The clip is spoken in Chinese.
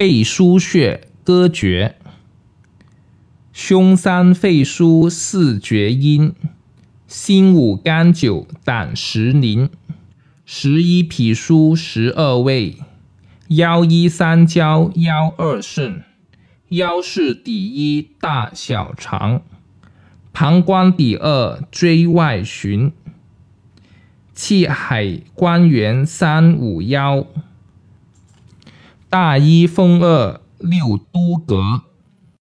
背腧穴歌诀：胸三肺腧四厥阴，心五肝九胆石宁，十一脾腧十二胃，腰一三焦腰二肾，腰是第一大小肠，膀胱第二椎外循。气海关元三五幺，大一风二六都阁。